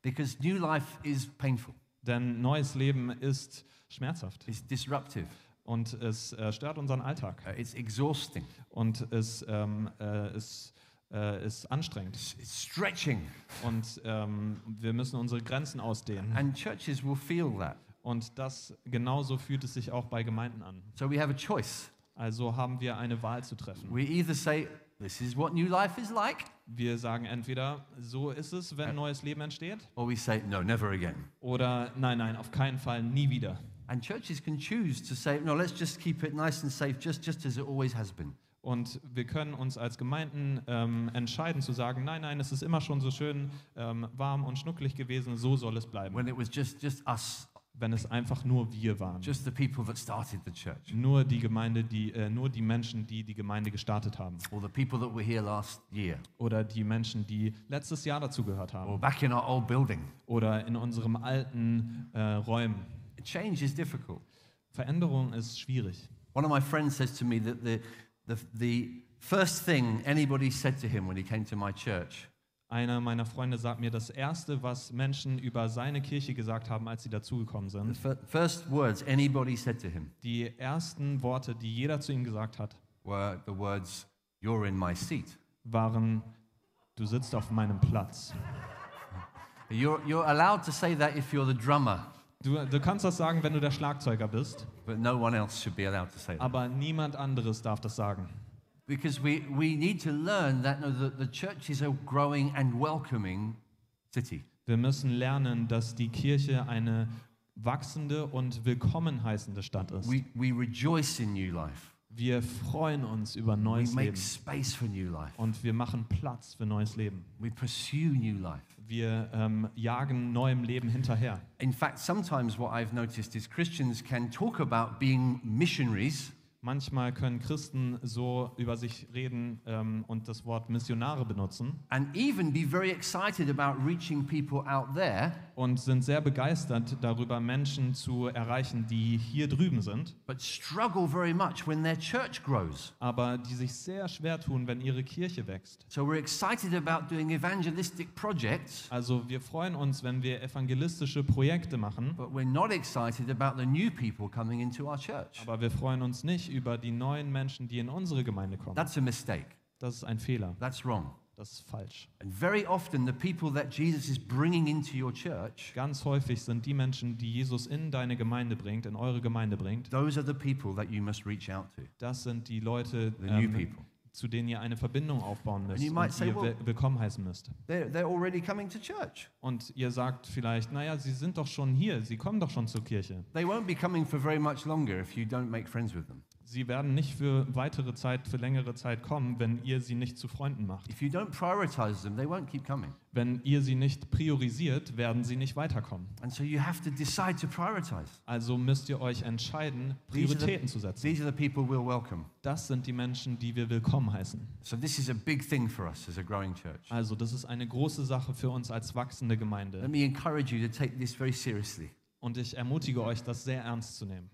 Speaker 2: because new life is painful,
Speaker 1: denn neues Leben ist schmerzhaft
Speaker 2: it's disruptive,
Speaker 1: und es äh, stört unseren Alltag
Speaker 2: uh, it's exhausting,
Speaker 1: und es ähm, äh, ist, äh, ist anstrengend
Speaker 2: it's stretching.
Speaker 1: und ähm, wir müssen unsere Grenzen ausdehnen.
Speaker 2: And churches will feel that.
Speaker 1: Und das genauso fühlt es sich auch bei Gemeinden an.
Speaker 2: So we have a choice.
Speaker 1: Also haben wir eine Wahl zu treffen.
Speaker 2: We either say, This is what new life is like,
Speaker 1: Wir sagen entweder, so ist es, wenn neues Leben entsteht,
Speaker 2: or we say, No, never again.
Speaker 1: oder nein, nein, auf keinen Fall, nie wieder.
Speaker 2: And churches can choose to say, No, let's just keep it nice and safe, just, just as it always has been.
Speaker 1: Und wir können uns als Gemeinden ähm, entscheiden zu sagen, nein, nein, es ist immer schon so schön ähm, warm und schnucklig gewesen, so soll es bleiben.
Speaker 2: When it was just, just us,
Speaker 1: Wenn es einfach nur wir waren.
Speaker 2: just the people that started the church,
Speaker 1: Nur die Gemeinde, die, äh, nur die Menschen, die die Gemeinde gestartet haben.
Speaker 2: or the people that were here last year,
Speaker 1: Oder die Menschen, die letztes Jahr dazugehört haben.
Speaker 2: back in our old building.
Speaker 1: Oder in unserem alten äh, Räumen.
Speaker 2: Change is difficult.
Speaker 1: Veränderung ist schwierig.
Speaker 2: One of my friends says to me that the, the, the first thing anybody said to him when he came to my church
Speaker 1: Einer meiner Freunde sagt mir, das Erste, was Menschen über seine Kirche gesagt haben, als sie dazugekommen
Speaker 2: The
Speaker 1: sind,
Speaker 2: fir- first words anybody said to him
Speaker 1: die ersten Worte, die jeder zu ihm gesagt hat,
Speaker 2: were the words, You're in my seat.
Speaker 1: waren, du sitzt auf meinem Platz.
Speaker 2: You're, you're allowed to say that if you're the drummer,
Speaker 1: Du, du kannst das sagen, wenn du der Schlagzeuger bist,
Speaker 2: no
Speaker 1: aber niemand anderes darf das sagen.
Speaker 2: Because we, we need to learn that no, the, the church is a growing and welcoming city.
Speaker 1: Wir müssen lernen, dass die Kirche eine wachsende und willkommen heißende Stadt ist.
Speaker 2: We, we rejoice in new life.
Speaker 1: Wir freuen uns über neues We
Speaker 2: make
Speaker 1: Leben
Speaker 2: space for new life.
Speaker 1: und wir machen Platz für neues Leben.
Speaker 2: We pursue new life.
Speaker 1: Wir ähm, jagen neuem Leben hinterher.
Speaker 2: In fact, sometimes what I've noticed is Christians can talk about being missionaries,
Speaker 1: Manchmal können Christen so über sich reden ähm, und das Wort Missionare benutzen.
Speaker 2: And even be very excited about reaching people out there,
Speaker 1: und sind sehr begeistert darüber, Menschen zu erreichen, die hier drüben sind,
Speaker 2: but struggle very much when their church grows.
Speaker 1: aber die sich sehr schwer tun, wenn ihre Kirche wächst.
Speaker 2: So we're excited about doing evangelistic projects,
Speaker 1: Also wir freuen uns, wenn wir evangelistische Projekte machen,
Speaker 2: but we're not excited about the new people coming into our church.
Speaker 1: aber wir freuen uns nicht über die neuen Menschen, die in unsere Gemeinde kommen.
Speaker 2: That's a mistake.
Speaker 1: Das ist ein Fehler.
Speaker 2: That's wrong.
Speaker 1: Das ist falsch.
Speaker 2: And very often, the people that Jesus is bringing into your church,
Speaker 1: Ganz häufig sind die Menschen, die Jesus in deine Gemeinde bringt, in eure Gemeinde bringt,
Speaker 2: those are the people that you must reach out to,
Speaker 1: das sind die Leute,
Speaker 2: the new
Speaker 1: ähm,
Speaker 2: people.
Speaker 1: zu denen ihr eine Verbindung aufbauen müsst
Speaker 2: might
Speaker 1: und
Speaker 2: say,
Speaker 1: ihr
Speaker 2: well-
Speaker 1: will- willkommen heißen müsst.
Speaker 2: They're, they're already coming to church.
Speaker 1: Und ihr sagt vielleicht, naja, sie sind doch schon hier, sie kommen doch schon zur Kirche.
Speaker 2: They won't be coming for very much longer if you don't make friends with them.
Speaker 1: Sie werden nicht für weitere Zeit, für längere Zeit kommen, wenn ihr sie nicht zu Freunden macht.
Speaker 2: If you don't prioritize them, they won't keep coming.
Speaker 1: Wenn ihr sie nicht priorisiert, werden sie nicht weiterkommen.
Speaker 2: And so you have to decide to prioritize.
Speaker 1: Also müsst ihr euch entscheiden,
Speaker 2: are the-
Speaker 1: Prioritäten zu setzen.
Speaker 2: These are the people we'll welcome.
Speaker 1: Das sind die Menschen, die wir willkommen heißen.
Speaker 2: So this is a big thing for us as a growing church.
Speaker 1: Also das ist eine große Sache für uns als wachsende
Speaker 2: Let
Speaker 1: Gemeinde.
Speaker 2: me encourage you to take this very seriously.
Speaker 1: Und ich ermutige euch, das sehr ernst zu nehmen.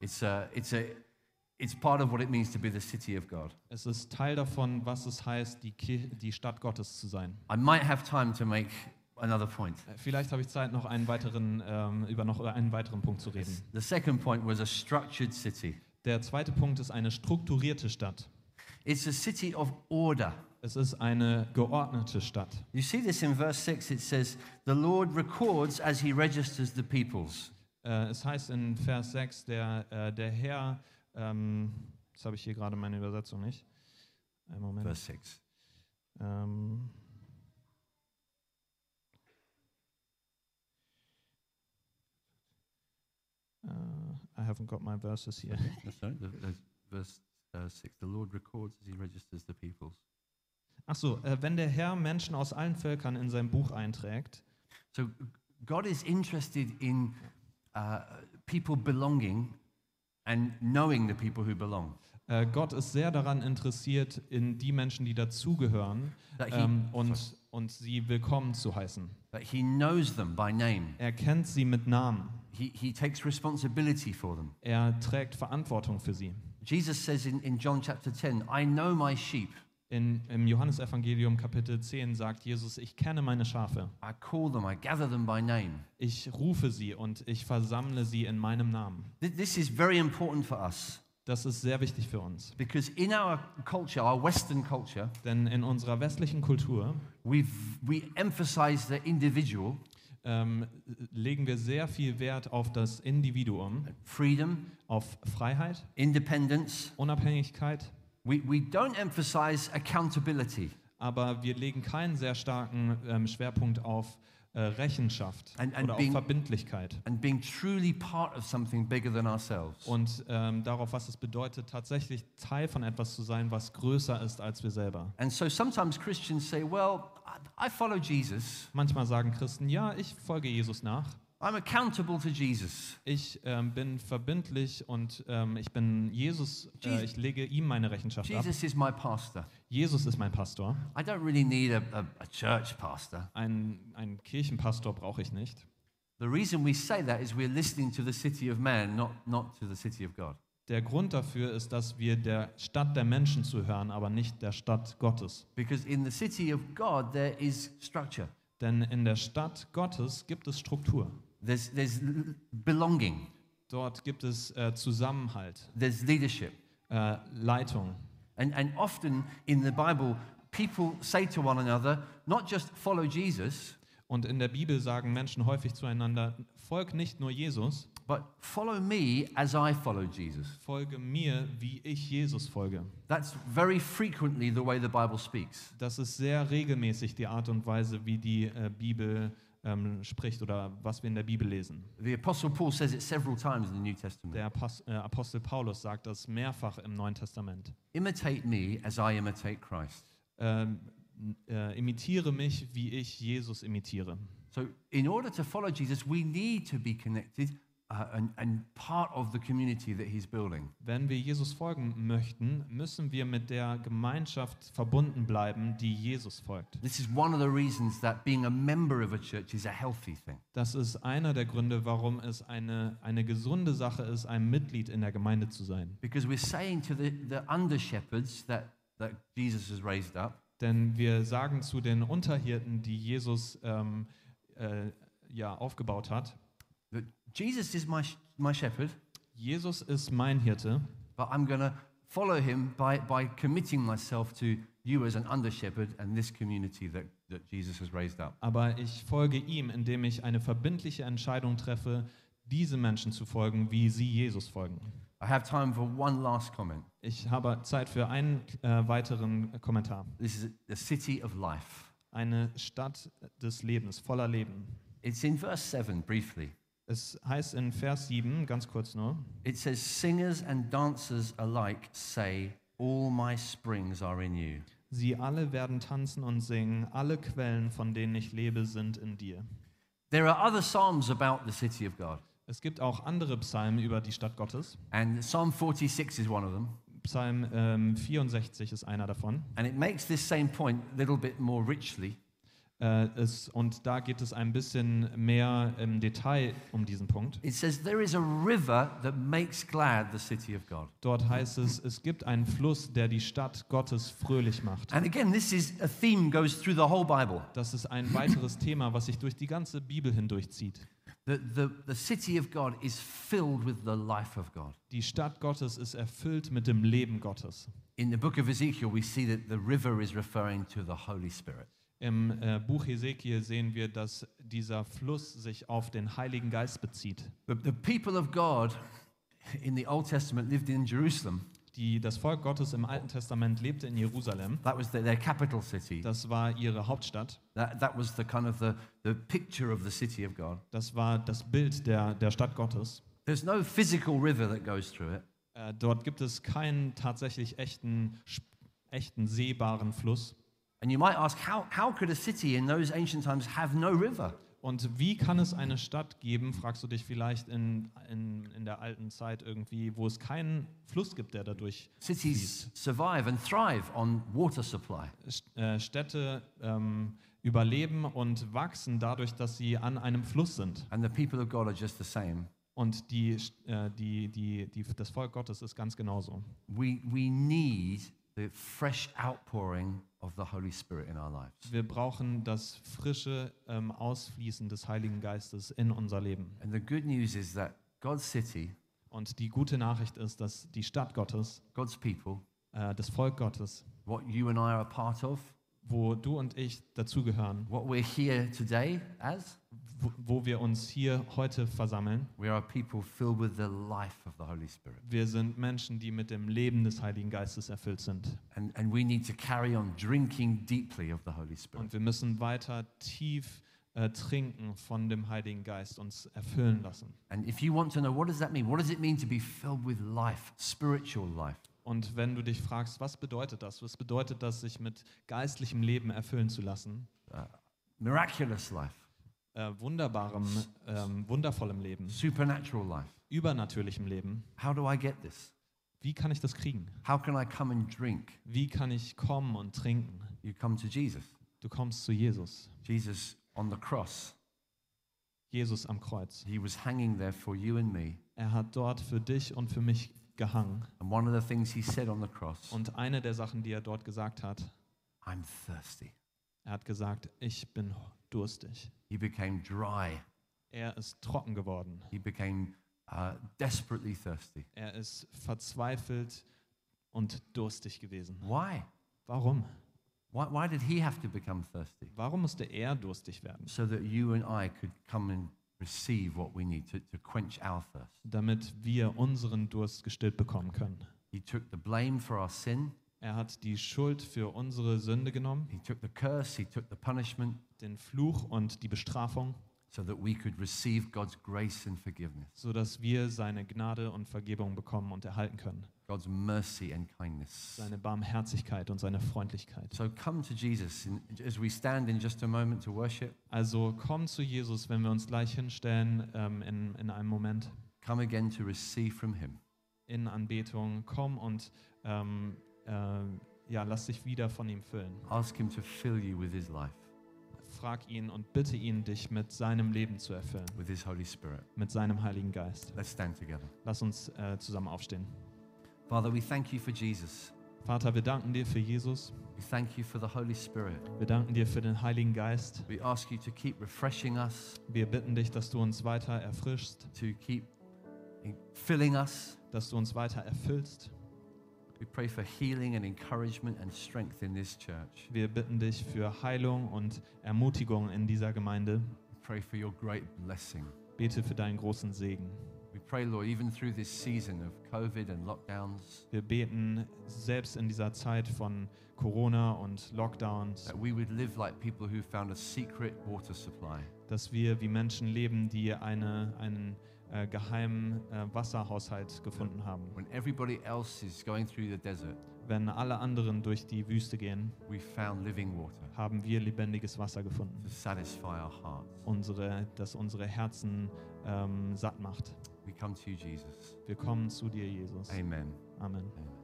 Speaker 2: It's, a, it's, a, it's part of what it means to be the city of God.
Speaker 1: Es ist Teil davon, was es heißt, die, Kir die Stadt Gottes zu sein.
Speaker 2: I might have time to make another point.
Speaker 1: Äh, Vielleicht habe ich Zeit, noch einen weiteren, ähm, über noch einen weiteren Punkt zu reden.
Speaker 2: The second point was a structured city.
Speaker 1: Der zweite Punkt ist eine strukturierte Stadt.
Speaker 2: It's a city of order.
Speaker 1: Es ist eine geordnete Stadt.
Speaker 2: You see this in verse 6. It says, The Lord records as he registers the peoples.
Speaker 1: Äh, es heißt in Vers 6, der, äh, der Herr, ähm, jetzt habe ich hier gerade meine Übersetzung nicht. Einen Moment.
Speaker 2: Verse 6.
Speaker 1: Ähm, uh, I haven't got my verses here.
Speaker 2: Sorry, the, verse uh, 6. The Lord records as he registers the peoples.
Speaker 1: Ach so, äh, wenn der Herr Menschen aus allen Völkern in sein Buch einträgt,
Speaker 2: So God is interested in uh, people belonging and knowing the people who belong.
Speaker 1: äh, Gott ist sehr daran interessiert, in die Menschen, die dazugehören, ähm, und, und sie willkommen zu heißen.
Speaker 2: that he knows them by name.
Speaker 1: Er kennt sie mit Namen.
Speaker 2: he, he takes responsibility for them.
Speaker 1: Er trägt Verantwortung für sie.
Speaker 2: Jesus says in, in John chapter 10, I know my sheep.
Speaker 1: In, Im Johannesevangelium Kapitel 10 sagt Jesus, ich kenne meine Schafe.
Speaker 2: I call them, I gather them by name.
Speaker 1: Ich rufe sie und ich versammle sie in meinem Namen.
Speaker 2: Th- This is very important for us
Speaker 1: Das ist sehr wichtig für uns.
Speaker 2: because in our culture, our Western culture,
Speaker 1: Denn in unserer westlichen Kultur
Speaker 2: we've, we emphasize the individual,
Speaker 1: ähm, legen wir sehr viel Wert auf das Individuum,
Speaker 2: freedom,
Speaker 1: auf Freiheit,
Speaker 2: independence.
Speaker 1: Unabhängigkeit,
Speaker 2: We, we don't emphasize accountability.
Speaker 1: aber wir legen keinen sehr starken ähm, Schwerpunkt auf äh, Rechenschaft
Speaker 2: And- and
Speaker 1: oder auf
Speaker 2: being-
Speaker 1: Verbindlichkeit
Speaker 2: and being truly part of something bigger than ourselves.
Speaker 1: und ähm, darauf, was es bedeutet, tatsächlich Teil von etwas zu sein, was größer ist als wir selber.
Speaker 2: And so sometimes Christians say, well, I follow Jesus.
Speaker 1: Manchmal sagen Christen, ja, ich folge Jesus nach.
Speaker 2: I'm accountable to Jesus.
Speaker 1: Ich ähm, bin verbindlich und ähm, ich bin Jesus, äh, ich lege ihm meine Rechenschaft ab.
Speaker 2: Jesus is my pastor.
Speaker 1: Jesus ist mein Pastor.
Speaker 2: I don't really need a, a, a church pastor.
Speaker 1: Ein, einen Kirchenpastor brauche ich nicht.
Speaker 2: The reason we say that is we're listening to the city of man, not, not to the city of God.
Speaker 1: Der Grund dafür ist, dass wir der Stadt der Menschen zuhören, aber nicht der Stadt Gottes.
Speaker 2: Because in the city of God, there is structure,
Speaker 1: Denn in der Stadt Gottes gibt es Struktur.
Speaker 2: There's, there's belonging,
Speaker 1: Dort gibt es äh, Zusammenhalt,
Speaker 2: there's leadership.
Speaker 1: äh, Leitung.
Speaker 2: And, and often in the Bible, people say to one another, not just follow Jesus,
Speaker 1: Und in der Bibel sagen Menschen häufig zueinander, folg nicht nur Jesus,
Speaker 2: but follow me as I follow Jesus.
Speaker 1: folge mir, wie ich Jesus folge.
Speaker 2: That's very frequently the way the Bible speaks.
Speaker 1: Das ist sehr regelmäßig die Art und Weise, wie die äh, Bibel ähm, spricht oder was wir in der Bibel lesen.
Speaker 2: The Apostle Paul says it several times in the New Testament.
Speaker 1: Der Apos äh, Apostel Paulus sagt das mehrfach im Neuen Testament.
Speaker 2: Imitate me as I imitate Christ.
Speaker 1: Ähm, äh, imitiere mich, wie ich Jesus imitiere.
Speaker 2: So, in order to follow Jesus, we need to be connected and, and part of the community that he's building.
Speaker 1: Wenn wir Jesus folgen möchten, müssen wir mit der Gemeinschaft verbunden bleiben, die Jesus folgt.
Speaker 2: This is one of the reasons that being a member of a church is a healthy thing.
Speaker 1: Das ist einer der Gründe, warum es eine, eine gesunde Sache ist, ein Mitglied in der Gemeinde zu sein.
Speaker 2: Because we're saying to the, the under shepherds that, that Jesus has raised up,
Speaker 1: Denn wir sagen zu den Unterhirten, die Jesus ähm, äh, ja, aufgebaut hat,
Speaker 2: Jesus is my, my shepherd,
Speaker 1: Jesus ist mein Hirte,
Speaker 2: but I'm to follow him by, by committing myself to you as an under shepherd and this community that, that Jesus has raised up.
Speaker 1: aber ich folge ihm, indem ich eine verbindliche Entscheidung treffe, diese Menschen zu folgen, wie sie Jesus folgen.
Speaker 2: I have time for one last comment.
Speaker 1: Ich habe Zeit für einen äh, weiteren Kommentar.
Speaker 2: This is the city of life.
Speaker 1: Eine Stadt des Lebens, voller Leben.
Speaker 2: It's in verse 7 briefly.
Speaker 1: Es heißt in Vers 7, ganz kurz nur,
Speaker 2: It says, Singers and dancers alike say, All my springs are in you.
Speaker 1: sie alle werden tanzen und singen, alle Quellen, von denen ich lebe, sind in dir.
Speaker 2: There are other psalms about the city of God,
Speaker 1: Es gibt auch andere Psalmen über die Stadt Gottes.
Speaker 2: and Psalm 46 is one of them.
Speaker 1: Psalm ähm, 64 ist einer davon.
Speaker 2: And it makes this same point a little bit more richly.
Speaker 1: Äh, es, und da geht es ein bisschen mehr im Detail um diesen Punkt.
Speaker 2: It says, There is a river that makes glad the city of God.
Speaker 1: Dort heißt es, es gibt einen Fluss, der die Stadt Gottes fröhlich macht.
Speaker 2: And again, this is a theme goes through the whole Bible.
Speaker 1: Das ist ein weiteres *clears throat* Thema, was sich durch die ganze Bibel hindurchzieht.
Speaker 2: The, the, the city of God is filled with the life of God.
Speaker 1: Die Stadt Gottes ist erfüllt mit dem Leben Gottes.
Speaker 2: In the book of Ezekiel, we see that the river is referring to the Holy Spirit.
Speaker 1: Im äh, Buch Hesekiel sehen wir, dass dieser Fluss sich auf den Heiligen Geist bezieht.
Speaker 2: The, the people of God in the Old Testament lived in Jerusalem.
Speaker 1: Die, das Volk Gottes im Alten Testament lebte in Jerusalem.
Speaker 2: That was the, their capital city.
Speaker 1: Das war ihre Hauptstadt.
Speaker 2: That, that was the kind of the, the picture of the city of God.
Speaker 1: Das war das Bild der, der Stadt Gottes.
Speaker 2: There's no physical river that goes through it,
Speaker 1: Äh, dort gibt es keinen tatsächlich echten, echten sehbaren Fluss.
Speaker 2: And you might ask, how, how could a city in those ancient times have no river?
Speaker 1: Und wie kann es eine Stadt geben, fragst du dich vielleicht in, in, in der alten Zeit irgendwie, wo es keinen Fluss gibt, der dadurch
Speaker 2: Cities survive and thrive on water supply.
Speaker 1: Äh, Städte ähm, überleben und wachsen dadurch, dass sie an einem Fluss sind.
Speaker 2: And the people of God are just the same.
Speaker 1: Und die, äh, die, die, die, das Volk Gottes ist ganz genauso.
Speaker 2: We, we need the fresh outpouring of the Holy Spirit in our lives.
Speaker 1: Wir brauchen das frische ähm, Ausfließen des Heiligen Geistes in unser Leben.
Speaker 2: And the good news is that God's city,
Speaker 1: Und die gute Nachricht ist, dass die Stadt Gottes,
Speaker 2: God's people,
Speaker 1: äh, das Volk Gottes,
Speaker 2: what you and I are a part of,
Speaker 1: wo du und ich dazugehören,
Speaker 2: what we're here today as,
Speaker 1: wo, wir uns hier heute versammeln,
Speaker 2: we are a people filled with the life of the Holy Spirit.
Speaker 1: wir sind Menschen, die mit dem Leben des Heiligen Geistes erfüllt sind.
Speaker 2: And, and we need to carry on drinking deeply of the Holy Spirit.
Speaker 1: Und wir müssen weiter tief äh, trinken von dem Heiligen Geist, uns erfüllen lassen.
Speaker 2: And if you want to know what does that mean? What does it mean to be filled with life, spiritual life?
Speaker 1: Und wenn du dich fragst, was bedeutet das? Was bedeutet das, sich mit geistlichem Leben erfüllen zu lassen?
Speaker 2: Miraculous life,
Speaker 1: Äh, wunderbarem, ähm, wundervollem Leben,
Speaker 2: supernatural life.
Speaker 1: übernatürlichem Leben.
Speaker 2: How do I get this?
Speaker 1: Wie kann ich das kriegen?
Speaker 2: How can I come and drink?
Speaker 1: Wie kann ich kommen und trinken?
Speaker 2: You come to Jesus.
Speaker 1: Du kommst zu Jesus.
Speaker 2: Jesus on the cross,
Speaker 1: Jesus am Kreuz.
Speaker 2: he was hanging there for you and me.
Speaker 1: Er hat dort für dich und für mich gehangen.
Speaker 2: And one of the things he said on the cross,
Speaker 1: Und eine der Sachen, die er dort gesagt hat,
Speaker 2: I'm thirsty.
Speaker 1: er hat gesagt, ich bin durstig.
Speaker 2: He became dry.
Speaker 1: Er ist trocken geworden.
Speaker 2: He became uh, desperately thirsty.
Speaker 1: Er ist verzweifelt und durstig gewesen.
Speaker 2: Why?
Speaker 1: Warum?
Speaker 2: Why, why did he have to become thirsty?
Speaker 1: Warum musste er durstig werden?
Speaker 2: So that you and I could come and receive what we need to, to quench our thirst.
Speaker 1: Damit wir unseren Durst gestillt bekommen können.
Speaker 2: He took the blame for our sin,
Speaker 1: Er hat die Schuld für unsere Sünde genommen,
Speaker 2: he took the curse, he took the punishment,
Speaker 1: den Fluch und die Bestrafung,
Speaker 2: so that we could receive God's grace and forgiveness,
Speaker 1: sodass wir seine Gnade und Vergebung bekommen und erhalten können.
Speaker 2: God's mercy and kindness.
Speaker 1: Seine Barmherzigkeit und seine Freundlichkeit.
Speaker 2: So come to Jesus in, as we stand in just a moment to worship.
Speaker 1: Also komm zu Jesus, wenn wir uns gleich hinstellen ähm, in, in einem Moment
Speaker 2: Come again to receive from him.
Speaker 1: in Anbetung. Komm und ähm, äh, ja, lass dich wieder von ihm füllen.
Speaker 2: Ask him to fill you with his life,
Speaker 1: Frag ihn und bitte ihn, dich mit seinem Leben zu erfüllen,
Speaker 2: with his Holy Spirit.
Speaker 1: mit seinem Heiligen Geist.
Speaker 2: Let's stand together.
Speaker 1: Lass uns äh, zusammen aufstehen.
Speaker 2: Father, we thank you for Jesus.
Speaker 1: Vater, wir danken dir für Jesus.
Speaker 2: We thank you for the Holy Spirit.
Speaker 1: Wir danken dir für den Heiligen Geist.
Speaker 2: We ask you to keep refreshing us,
Speaker 1: Wir bitten dich, dass du uns weiter erfrischst,
Speaker 2: to keep filling us.
Speaker 1: dass du uns weiter erfüllst.
Speaker 2: We pray for healing and encouragement and strength in this church.
Speaker 1: Wir bitten dich für Heilung und Ermutigung in dieser Gemeinde.
Speaker 2: We pray for your great blessing.
Speaker 1: Bete für deinen großen Segen.
Speaker 2: We pray, Lord, even through this season of COVID and lockdowns,
Speaker 1: Wir beten selbst in dieser Zeit von Corona und Lockdowns,
Speaker 2: that we would live like people who found a secret water supply.
Speaker 1: dass wir wie Menschen leben, die eine, einen äh, geheimen äh, Wasserhaushalt gefunden haben.
Speaker 2: When everybody else is going through the desert,
Speaker 1: Wenn alle anderen durch die Wüste gehen,
Speaker 2: we found living water
Speaker 1: haben wir lebendiges Wasser gefunden,
Speaker 2: to satisfy our hearts.
Speaker 1: unsere, das unsere Herzen ähm, satt macht.
Speaker 2: We come to you, Jesus.
Speaker 1: Wir kommen zu dir, Jesus.
Speaker 2: Amen.
Speaker 1: Amen.
Speaker 2: Amen.